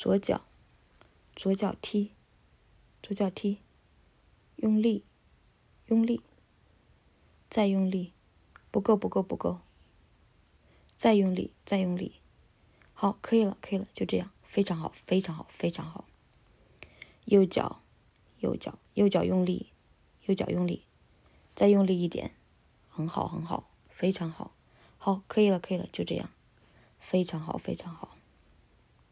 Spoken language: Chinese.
左脚左脚踢左脚踢用力用力再用力不够不够不够再用力再用力。好可以了可以了就这样非常好非常好非常好。右脚右脚右脚用力右脚用力再用力一点很好很好非常好。好可以了可以了就这样。非常好非常好。